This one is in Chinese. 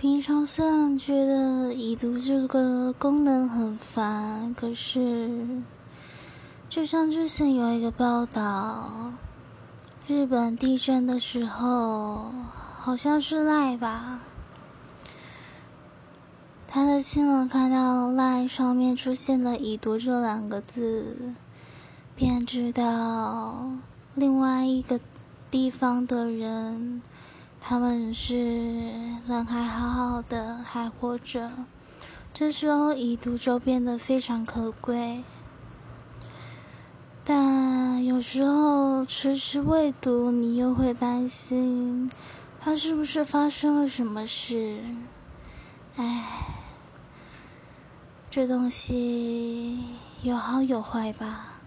平常虽然觉得已读这个功能很烦，可是就像之前有一个报道，日本地震的时候，好像是赖吧，他的亲人看到赖上面出现了“已读”这两个字，便知道另外一个地方的人。他们是人还好好的，还活着。这时候已读就变得非常可贵，但有时候迟迟未读，你又会担心他是不是发生了什么事。唉，这东西有好有坏吧。